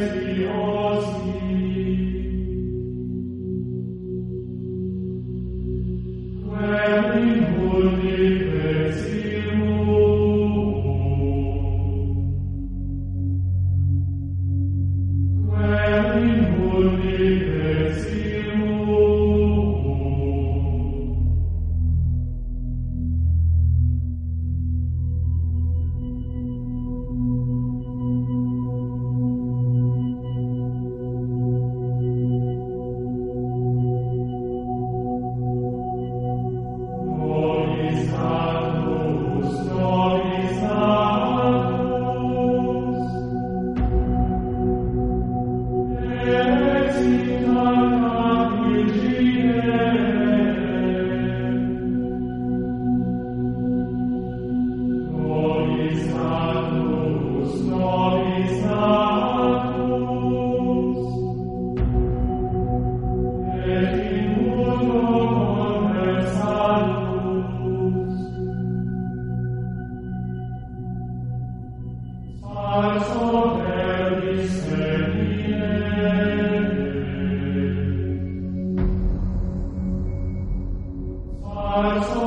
When in holy Amen.